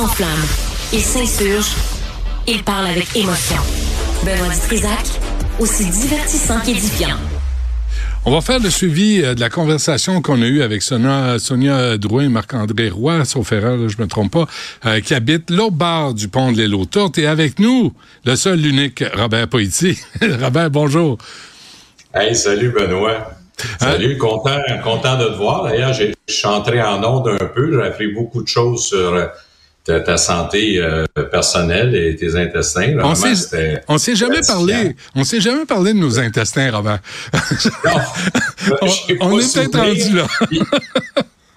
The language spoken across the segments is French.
s'enflamme, il s'insurge, il parle avec émotion. Benoît Dutrisac, aussi divertissant qu'édifiant. On va faire le suivi euh, de la conversation qu'on a eue avec Sonia, Sonia Drouin et Marc-André Roy, sauf erreur, je me trompe pas, euh, qui habite l'autre bord du pont de l'île aux Tourtes. Et avec nous, le seul, l'unique Robert Poitier. Robert, bonjour. Hey, salut Benoît. Salut, content, content de te voir. D'ailleurs, j'ai chanté en ondes un peu. J'ai appris beaucoup de choses sur euh, ta, santé euh, personnelle et tes intestins. on s'est, on s'est jamais parlé, on s'est jamais parlé de nos intestins, Robert. Non, on, on est peut-être rendu là.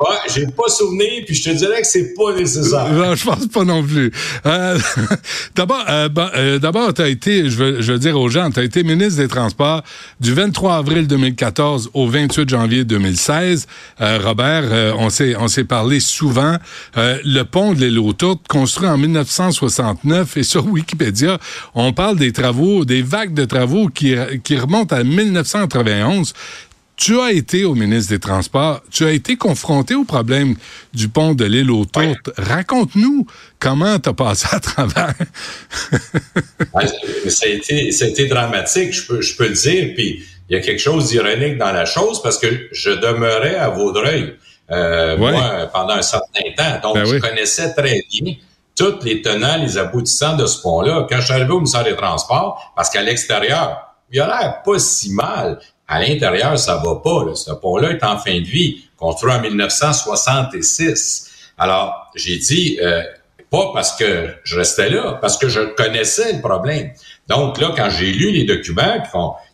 Ouais, j'ai pas souvenir, puis je te dirais que c'est pas nécessaire. Non, je pense pas non plus. Euh, d'abord, euh, euh, d'abord, tu as été, je veux, je veux dire aux gens, tu as été ministre des Transports du 23 avril 2014 au 28 janvier 2016. Robert, on s'est on s'est parlé souvent. le pont de l'île construit en 1969, et sur Wikipédia, on parle des travaux, des vagues de travaux qui, qui remontent à 1991. Tu as été au ministre des Transports, tu as été confronté au problème du pont de l'île aux Tourtes. Raconte-nous comment tu as passé à travers. ça, a été, dramatique, je peux, je peux le dire. Puis il y a quelque chose d'ironique dans la chose parce que je demeurais à Vaudreuil, euh, moi, pendant un certain temps. Donc, ben je connaissais très bien toutes les tenants, les aboutissants de ce pont-là. Quand je suis arrivé au ministère des Transports, parce qu'à l'extérieur, il a l'air pas si mal. À l'intérieur, ça va pas. Là. Ce pont-là est en fin de vie, construit en 1966. Alors, j'ai dit, euh, pas parce que je restais là, parce que je connaissais le problème. Donc là, quand j'ai lu les documents,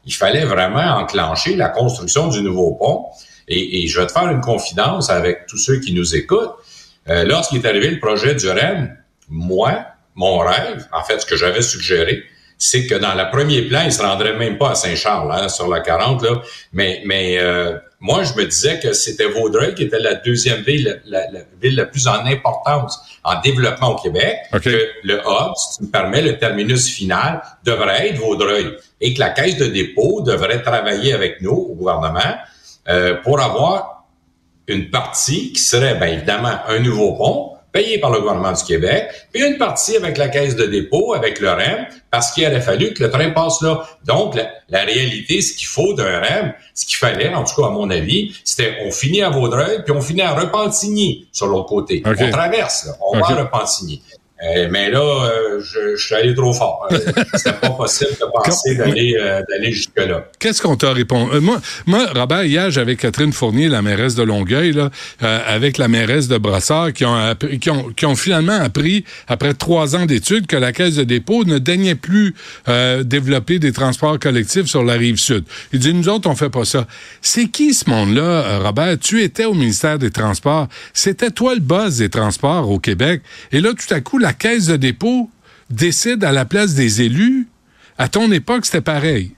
il fallait vraiment enclencher la construction du nouveau pont. Et, je vais te faire une confidence avec tous ceux qui nous écoutent. Euh, lorsqu'il est arrivé le projet du REM, moi, mon rêve, en fait, ce que j'avais suggéré, c'est que dans le premier plan, il se rendrait même pas à Saint-Charles, hein, sur la 40, là. Mais, mais euh, moi, je me disais que c'était Vaudreuil qui était la deuxième ville, la, ville la plus en importance en développement au Québec. Que le hub, si tu me permets, le terminus final devrait être Vaudreuil et que la caisse de dépôt devrait travailler avec nous au gouvernement euh, pour avoir une partie qui serait, bien évidemment, un nouveau pont, payé par le gouvernement du Québec, puis une partie avec la caisse de dépôt, avec le REM, parce qu'il aurait fallu que le train passe là. Donc, la, réalité, ce qu'il faut d'un REM, ce qu'il fallait, en tout cas à mon avis, c'était on finit à Vaudreuil, puis on finit à Repentigny sur l'autre côté. On traverse, là, on va à Repentigny. Euh, mais là, euh, je, je, suis allé trop fort. Euh, c'était pas possible de penser d'aller d'aller jusque là. Qu'est-ce qu'on t'a répondu? Moi, moi, Robert, hier j'avais Catherine Fournier, la mairesse de Longueuil, là, avec la mairesse de qui ont, qui ont qui ont finalement appris après trois ans d'études que la caisse de dépôt ne daignait plus développer des transports collectifs sur la rive sud. Il dit nous autres on fait pas ça. C'est qui ce monde-là, Robert? Tu étais au ministère des Transports. C'était toi le boss des transports au Québec. Et là, tout à coup, la la caisse de dépôt décide à la place des élus. À ton époque, c'était pareil.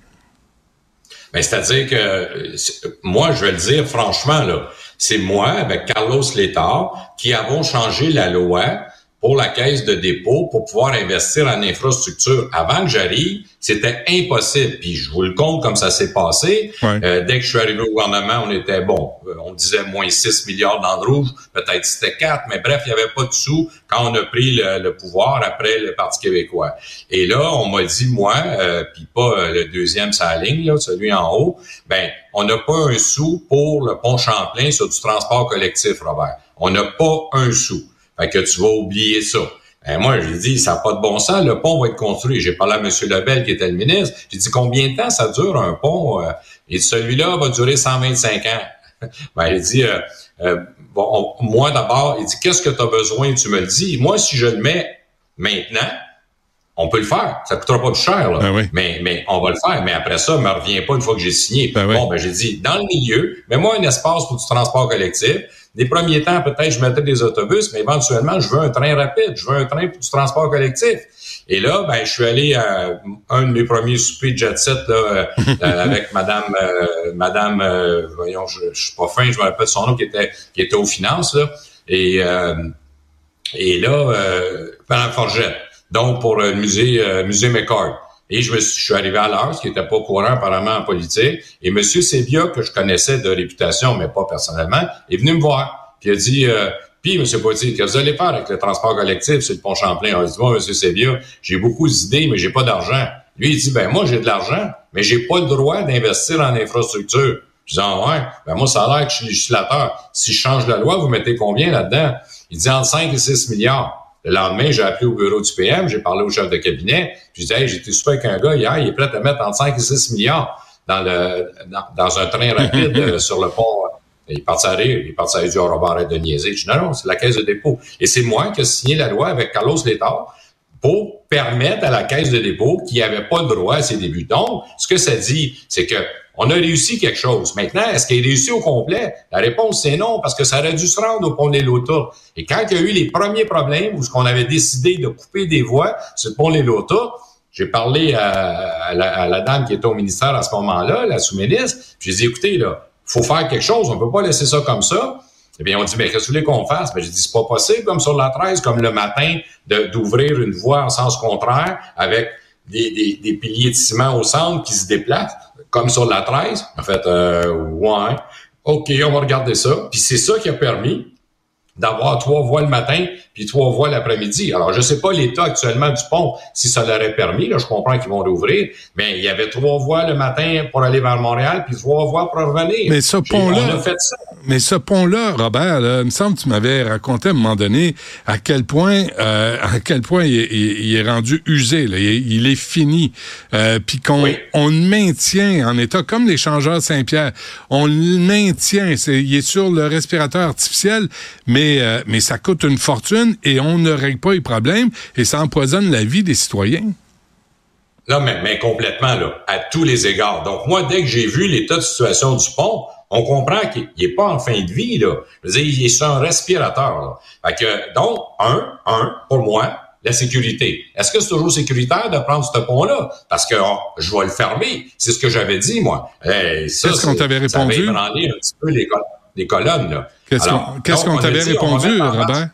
Mais c'est-à-dire que moi, je vais le dire franchement, là, c'est moi, avec Carlos Létard, qui avons changé la loi pour la caisse de dépôt pour pouvoir investir en infrastructure. Avant que j'arrive, c'était impossible. Puis je vous le compte comme ça s'est passé. Euh, dès que je suis arrivé au gouvernement, on était bon. Euh, on disait moins 6 milliards dans le rouge. Peut-être c'était 4, mais bref, il n'y avait pas de sous quand on a pris le, pouvoir après le Parti québécois. Et là, on m'a dit, moi, euh, puis pas le deuxième sa ligne, là, celui en haut, ben on n'a pas un sou pour le pont Champlain sur du transport collectif, Robert. On n'a pas un sou. Fait que tu vas oublier ça. Ben, moi, j'ai dit, ça n'a pas de bon sens, le pont va être construit. J'ai parlé à M. Lebel, qui était le ministre. J'ai dit, combien de temps ça dure un pont? Et euh? celui-là va durer 125 ans. ben, il dit, euh, euh, bon, moi d'abord, il dit, qu'est-ce que tu as besoin? Tu me le dis. Moi, si je le mets maintenant, on peut le faire. Ça coûtera pas plus cher, là. Ben mais, mais on va le faire. Mais après ça, ne me revient pas une fois que j'ai signé. Ben bon, ben, j'ai dit, dans le milieu, mets-moi un espace pour du transport collectif. Les premiers temps, peut-être, je mettais des autobus, mais éventuellement, je veux un train rapide, je veux un train pour du transport collectif. Et là, ben, je suis allé à un de mes premiers soupers de jet set là, euh, euh, avec Madame, euh, Madame, voyons, je, je, suis pas fin, je me rappelle son nom qui était qui était aux finances là, et et là, pendant Forget, donc pour le musée musée McCart. Et je, me suis, je suis arrivé à l'heure, ce qui n'était pas courant apparemment en politique. Et M. Sébia, que je connaissais de réputation, mais pas personnellement, est venu me voir. Puis il a dit, euh, Puis, M. Poitier, que vous allez faire avec le transport collectif sur le pont Champlain? On dit, moi, M. Sévia, j'ai beaucoup d'idées, mais j'ai pas d'argent. Lui, il dit, ben moi, j'ai de l'argent, mais j'ai pas le droit d'investir en infrastructure. Je dis, ah ouais, ben moi, ça a l'air que je suis législateur. Si je change la loi, vous mettez combien là-dedans? Il dit entre 5 et 6 milliards. Le lendemain, j'ai appelé au bureau du PM, j'ai parlé au chef de cabinet, puis je dis, hey, j'étais super avec un gars hier, il est prêt à mettre entre 5 et 6 milliards dans le dans, un train rapide euh, sur le pont. Il partit à rire, il partit à rire du Robert de niaiser. Je dis, non, non, c'est la caisse de dépôt. Et c'est moi qui ai signé la loi avec Carlos Létard pour permettre à la caisse de dépôt qui n'avait pas le droit à ses débuts. Donc, ce que ça dit, c'est que on a réussi quelque chose. Maintenant, est-ce qu'il est réussi au complet? La réponse, c'est non, parce que ça aurait dû se rendre au pont des Lotas. Et quand il y a eu les premiers problèmes où ce qu'on avait décidé de couper des voies sur le pont des Lotas, j'ai parlé à, la, dame qui était au ministère à ce moment-là, la sous-ministre, j'ai dit, écoutez, là, faut faire quelque chose, on peut pas laisser ça comme ça. Eh bien, on dit, mais qu'est-ce que vous voulez qu'on fasse? Ben, j'ai dit, c'est pas possible, comme sur la 13, comme le matin, d'ouvrir une voie en sens contraire avec des, des, piliers de ciment au centre qui se déplacent, comme sur la 13. En fait, euh, ouais, OK, on va regarder ça. Puis c'est ça qui a permis d'avoir trois voies le matin puis trois voies l'après-midi. Alors, je sais pas l'état actuellement du pont, si ça l'aurait permis. Là, je comprends qu'ils vont l'ouvrir, mais il y avait trois voies le matin pour aller vers Montréal, puis trois voies pour revenir. Mais ce pont-là, mais ce pont-là, Robert, il me semble que tu m'avais raconté à un moment donné à quel point, euh, à quel point il, est rendu usé. Là. Il, est fini, euh, puis qu'on on le maintient en état comme l'échangeur Saint-Pierre. On le maintient. C'est, il est sur le respirateur artificiel, mais euh, mais ça coûte une fortune et on ne règle pas les problèmes et ça empoisonne la vie des citoyens. Là, mais, mais complètement, là, à tous les égards. Donc, moi, dès que j'ai vu l'état de situation du pont, on comprend qu'il n'est pas en fin de vie, là. Je veux dire, il est sur un respirateur, là. que, donc, un, un, pour moi, la sécurité. Est-ce que c'est toujours sécuritaire de prendre ce pont-là? Parce que oh, je vais le fermer. C'est ce que j'avais dit, moi. Qu'est-ce qu'on t'avait répondu? Ça un petit peu les, colonnes. Qu'est-ce qu'on t'avait répondu, Robert?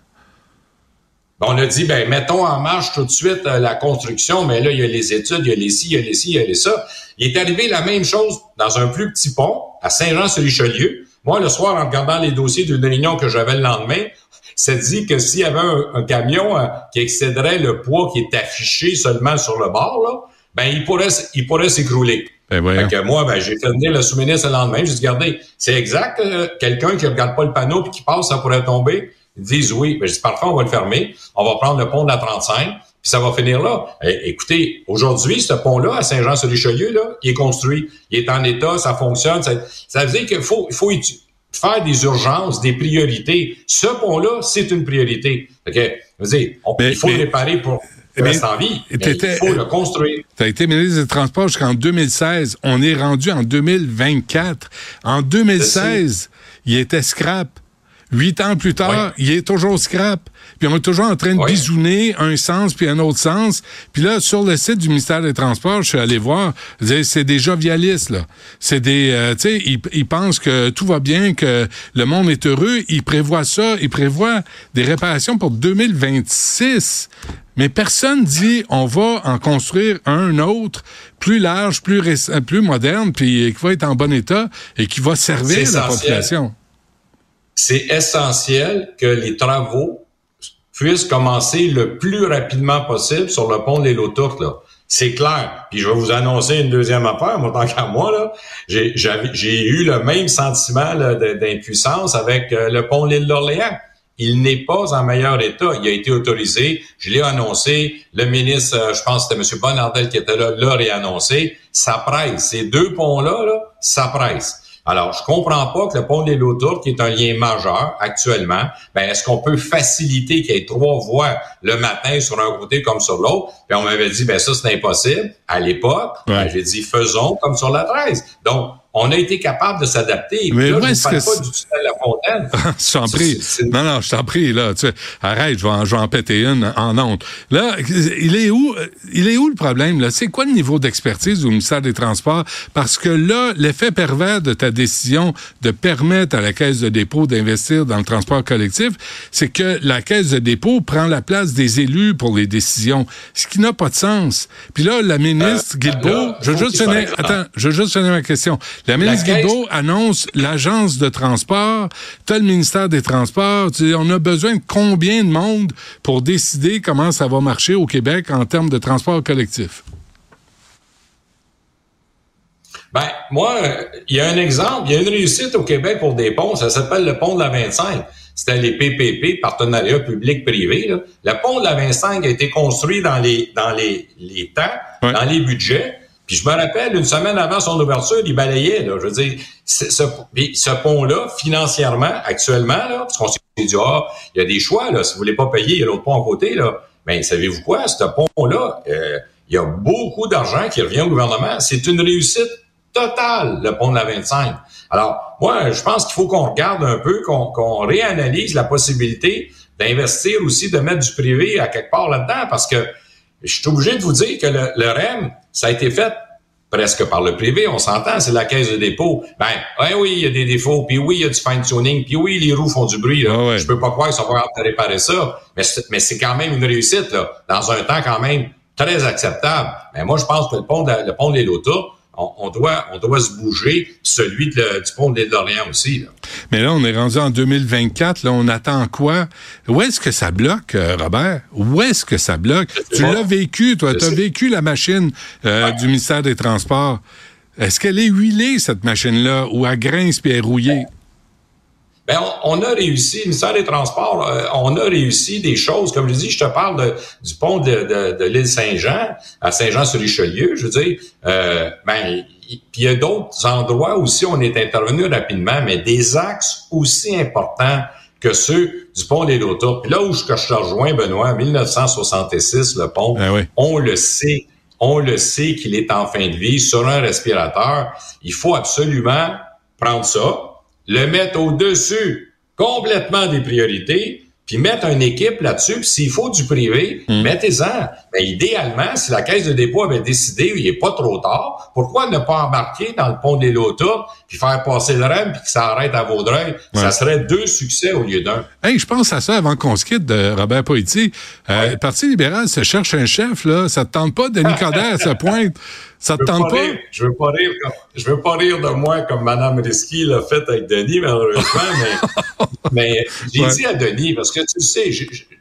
Ben, on a dit, ben, mettons en marche tout de suite euh, la construction, mais là, il y a les études, il y a les ci, il y a les ci, il y a les ça. Il est arrivé la même chose dans un plus petit pont, à Saint-Jean-sur-Richelieu. Moi, le soir, en regardant les dossiers d'une réunion que j'avais le lendemain, ça dit que s'il y avait un, camion euh, qui excéderait le poids qui est affiché seulement sur le bord, là, ben, il pourrait, il pourrait s'écrouler. Ben que moi, ben, j'ai fait venir le sous-ministre le lendemain. J'ai dit, regardez, c'est exact, euh, quelqu'un qui regarde pas le panneau puis qui passe, ça pourrait tomber. Ils disent oui. Ben, je dis parfois, on va le fermer. On va prendre le pont de la 35, puis ça va finir là. Eh, écoutez, aujourd'hui, ce pont-là, à Saint-Jean-sur-Richelieu, là, il est construit. Il est en état, ça fonctionne. Ça, veut dire qu'il faut, faut faire des urgences, des priorités. Ce pont-là, c'est une priorité. Okay? Dire, il faut le réparer pour rester en vie. il faut le construire. Tu as été ministre des Transports jusqu'en 2016. On est rendu en 2024. En 2016, il était scrap. Huit ans plus tard, il est toujours scrap. Puis on est toujours en train de bisouner un sens puis un autre sens. Puis là, sur le site du ministère des Transports, je suis allé voir, c'est des jovialistes, là. C'est des, euh, tu sais, ils, pensent que tout va bien, que le monde est heureux. Ils prévoient ça, ils prévoient des réparations pour 2026. Mais personne dit on va en construire un autre plus large, plus plus moderne, puis qui va être en bon état et qui va servir la population c'est essentiel que les travaux puissent commencer le plus rapidement possible sur le pont de l'île là. C'est clair. Puis je vais vous annoncer une deuxième affaire, moi, tant qu'à moi, là. J'ai, j'ai eu le même sentiment d'impuissance avec euh, le pont de l'île d'Orléans. Il n'est pas en meilleur état. Il a été autorisé. Je l'ai annoncé. Le ministre, euh, je pense que c'était M. Bonardel qui était là, l'a réannoncé. Ça presse. Ces deux ponts-là, là, ça presse. Alors, je comprends pas que le pont des Lautours, qui est un lien majeur actuellement, ben est-ce qu'on peut faciliter qu'il y ait trois voies le matin sur un côté comme sur l'autre? Puis on m'avait dit, ben ça, c'est impossible. À l'époque, ben, j'ai dit, faisons comme sur la 13. Donc, on a été capable de s'adapter. Mais là, je ne parle pas du La Fontaine. je t'en prie. Non, non, je t'en prie, là. Tu sais, arrête, je vais, en, je vais en péter une en honte. Là, il est où, il est où le problème, là? C'est quoi le niveau d'expertise du ministère des Transports? Parce que là, l'effet pervers de ta décision de permettre à la Caisse de dépôt d'investir dans le transport collectif, c'est que la Caisse de dépôt prend la place des élus pour les décisions, ce qui n'a pas de sens. Puis là, la ministre euh, Guilbeault, je veux juste finir, attends, je veux juste finir ma question. La ministre Guilbeault annonce l'agence de transport, tel ministère des Transports. on a besoin de combien de monde pour décider comment ça va marcher au Québec en termes de transport collectif? Ben, moi, il y a un exemple, il y a une réussite au Québec pour des ponts, ça s'appelle le pont de la 25. C'était les PPP, partenariat public-privé. Le pont de la 25 a été construit dans les dans les, les temps, dans les budgets. Puis je me rappelle, une semaine avant son ouverture, il balayait. Là, je veux dire, ce, ce pont-là, financièrement, actuellement, là, parce qu'on s'est dit, ah, il y a des choix, là, si vous voulez pas payer, il y a l'autre pont à côté, là. Mais savez-vous quoi? Ce pont-là, euh, il y a beaucoup d'argent qui revient au gouvernement. C'est une réussite totale, le pont de la 25. Alors, moi, je pense qu'il faut qu'on regarde un peu, qu'on réanalyse la possibilité d'investir aussi, de mettre du privé à quelque part là-dedans, parce que je suis obligé de vous dire que le, le REM, ça a été fait presque par le privé, on s'entend, c'est la caisse de dépôt. Ben, oui, il y a des défauts, puis oui, il y a du fine-tuning, puis oui, les roues font du bruit. Là. Ah Je peux pas croire qu'ils sont pas capables de réparer ça, mais c'est quand même une réussite, là, dans un temps quand même très acceptable. Mais moi, je pense que le pont de, le pont on, doit, on doit se bouger, celui du pont de l'Orient aussi. Mais là, on est rendu en 2024, là, on attend quoi? Où est-ce que ça bloque, euh, Robert? Où est-ce que ça bloque? Tu l'as vécu, toi, tu as vécu la machine euh, du ministère des Transports. Est-ce qu'elle est huilée, cette machine-là, ou à grince puis rouillée? Ben, on, a réussi, le ministère des Transports, euh, on a réussi des choses. Comme je dis, je te parle du pont de, l'île Saint-Jean, à Saint-Jean-sur-Richelieu, je veux dire, euh, ben, puis il y a d'autres endroits aussi où on est intervenu rapidement, mais des axes aussi importants que ceux du pont des Lotas. Puis là où je, je te rejoins, Benoît, 1966, le pont, ben on le sait, on le sait qu'il est en fin de vie sur un respirateur. Il faut absolument prendre ça, le mettre au-dessus complètement des priorités, puis mettre une équipe là-dessus, s'il faut du privé, hmm. mettez-en. Mais idéalement, si la Caisse de dépôt avait décidé, il n'est pas trop tard, pourquoi ne pas embarquer dans le pont des Lotas, puis faire passer le REM, puis que ça arrête à Vaudreuil? Ça serait deux succès au lieu d'un. Hey, je pense à ça avant qu'on se quitte de Robert Poitier. Euh, Le Parti libéral se cherche un chef, là. Ça te tente pas, Denis Coderre, à ce point? Ça te tente pas? je veux pas rire je veux pas rire de moi comme Mme Risky l'a fait avec Denis, malheureusement, mais, mais j'ai dit à Denis, parce que tu sais,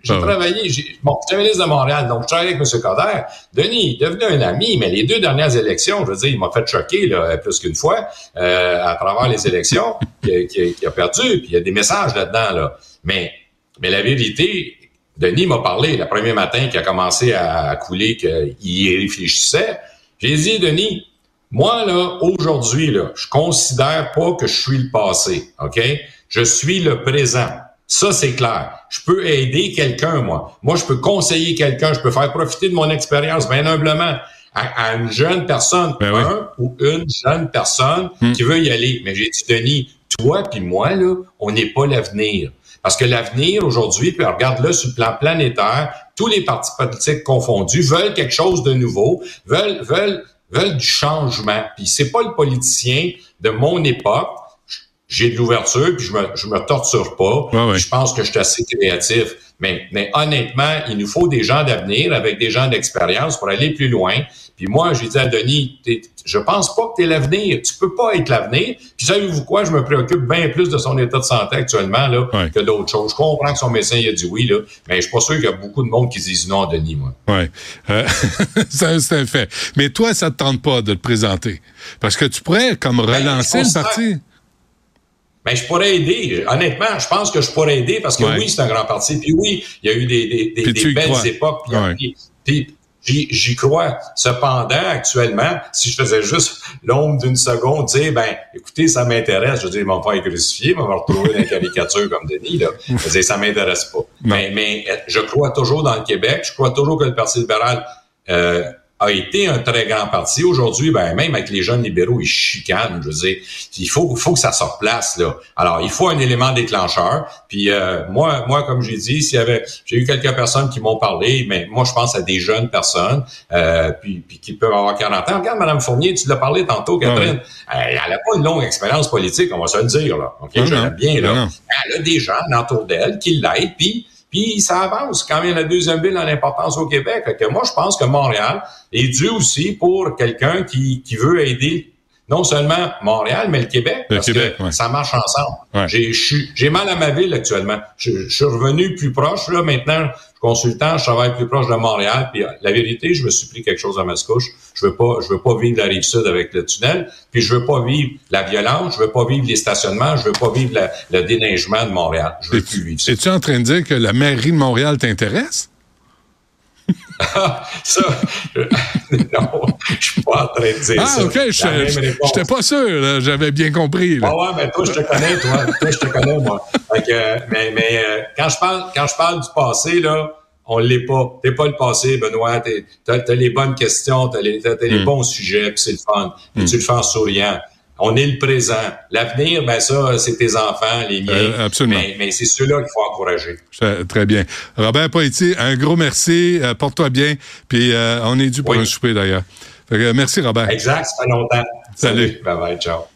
j'ai ah travaillé, bon, j'étais ministre de Montréal, donc je travaillais avec M. Coder. Denis, est devenu un ami, mais les deux dernières élections, je veux dire, il m'a fait choquer, là, plus qu'une fois, euh, à travers les élections, qui, a perdu, puis il y a des messages là-dedans, là. Mais, mais la vérité, Denis m'a parlé le premier matin qui a commencé à, à couler, qu'il y réfléchissait. J'ai dit, Denis, moi, là, aujourd'hui, là, je considère pas que je suis le passé, OK? Je suis le présent. Ça, c'est clair. Je peux aider quelqu'un, moi. Moi, je peux conseiller quelqu'un. Je peux faire profiter de mon expérience, bien humblement, à, une jeune personne, ben un ou une jeune personne hmm. qui veut y aller. Mais j'ai dit, Denis, toi puis moi, là, on n'est pas l'avenir. Parce que l'avenir, aujourd'hui, puis regarde-le sur le plan planétaire, tous les partis politiques confondus veulent quelque chose de nouveau, veulent, veulent, veulent du changement. Puis c'est pas le politicien de mon époque. J'ai de l'ouverture, puis je me, je me torture pas. Je pense que je suis assez créatif. Mais, mais honnêtement, il nous faut des gens d'avenir avec des gens d'expérience pour aller plus loin. Puis moi, j'ai dit à Denis, je pense pas que tu es l'avenir. Tu peux pas être l'avenir. Puis savez-vous quoi? Je me préoccupe bien plus de son état de santé actuellement là, que d'autres choses. Je comprends que son médecin il a dit oui, là, mais je suis pas sûr qu'il y a beaucoup de monde qui disent non à Denis, moi. Oui. Euh, c'est un fait. Mais toi, ça te tente pas de te présenter. Parce que tu pourrais comme ben, relancer le parti. Ben, je pourrais aider. Honnêtement, je pense que je pourrais aider parce que oui, c'est un grand parti. Puis oui, il y a eu des, des, des, belles époques. Puis, J'y crois. Cependant, actuellement, si je faisais juste l'ombre d'une seconde, dire, ben, écoutez, ça m'intéresse, je veux dire, ils vont pas être crucifiés, ils vont me retrouver dans la caricature comme Denis, là. Je dire, ça m'intéresse pas. Mais, mais je crois toujours dans le Québec, je crois toujours que le Parti libéral euh, a été un très grand parti. Aujourd'hui, ben, même avec les jeunes libéraux, ils chicanent. Je veux dire, il faut, faut que ça se replace là. Alors, il faut un élément déclencheur. Puis euh, moi, moi, comme j'ai dit, s'il y avait, j'ai eu quelques personnes qui m'ont parlé, mais moi, je pense à des jeunes personnes, euh, puis, puis qui peuvent avoir 40 ans. Regarde, Madame Fournier, tu l'as parlé tantôt, Catherine. Elle n'a pas une longue expérience politique, on va se le dire là. Ok, je l'aime bien là. Elle a des gens autour d'elle qui l'aident, puis puis ça avance quand même la deuxième ville en importance au Québec. Que moi, je pense que Montréal est dû aussi pour quelqu'un qui, qui veut aider non seulement Montréal, mais le Québec, parce que ça marche ensemble. J'ai mal à ma ville actuellement. Je, suis revenu plus proche, là, maintenant, je suis consultant, je travaille plus proche de Montréal, puis la vérité, je me suis pris quelque chose à ma couche. Je veux pas, je veux pas vivre la rive sud avec le tunnel, puis je veux pas vivre la violence, je veux pas vivre les stationnements, je veux pas vivre le déneigement de Montréal. Je veux plus vivre ça. Es-tu en train de dire que la mairie de Montréal t'intéresse? ça, non, je suis pas en train de dire ah, ça. Ah, OK, je n'étais pas sûr, j'avais bien compris. Ah ouais, mais toi, je te connais, toi. toi, je te connais, moi. mais mais euh, quand, je parle, quand je parle du passé, là, on l'est pas. T'es pas le passé, Benoît. T'as as les bonnes questions, t'as les, as, les hmm. bons sujets, puis c'est le fun. Puis tu le fais en souriant. On est le présent. L'avenir, ben ça, c'est tes enfants, les miens. Euh, absolument. Mais, c'est ceux-là qu'il faut encourager. Très bien. Robert Poitier, un gros merci. Euh, porte-toi bien. Puis euh, on est dû pour un souper d'ailleurs. Merci, Robert. Exact, ça fait longtemps. Salut. Bye bye, ciao.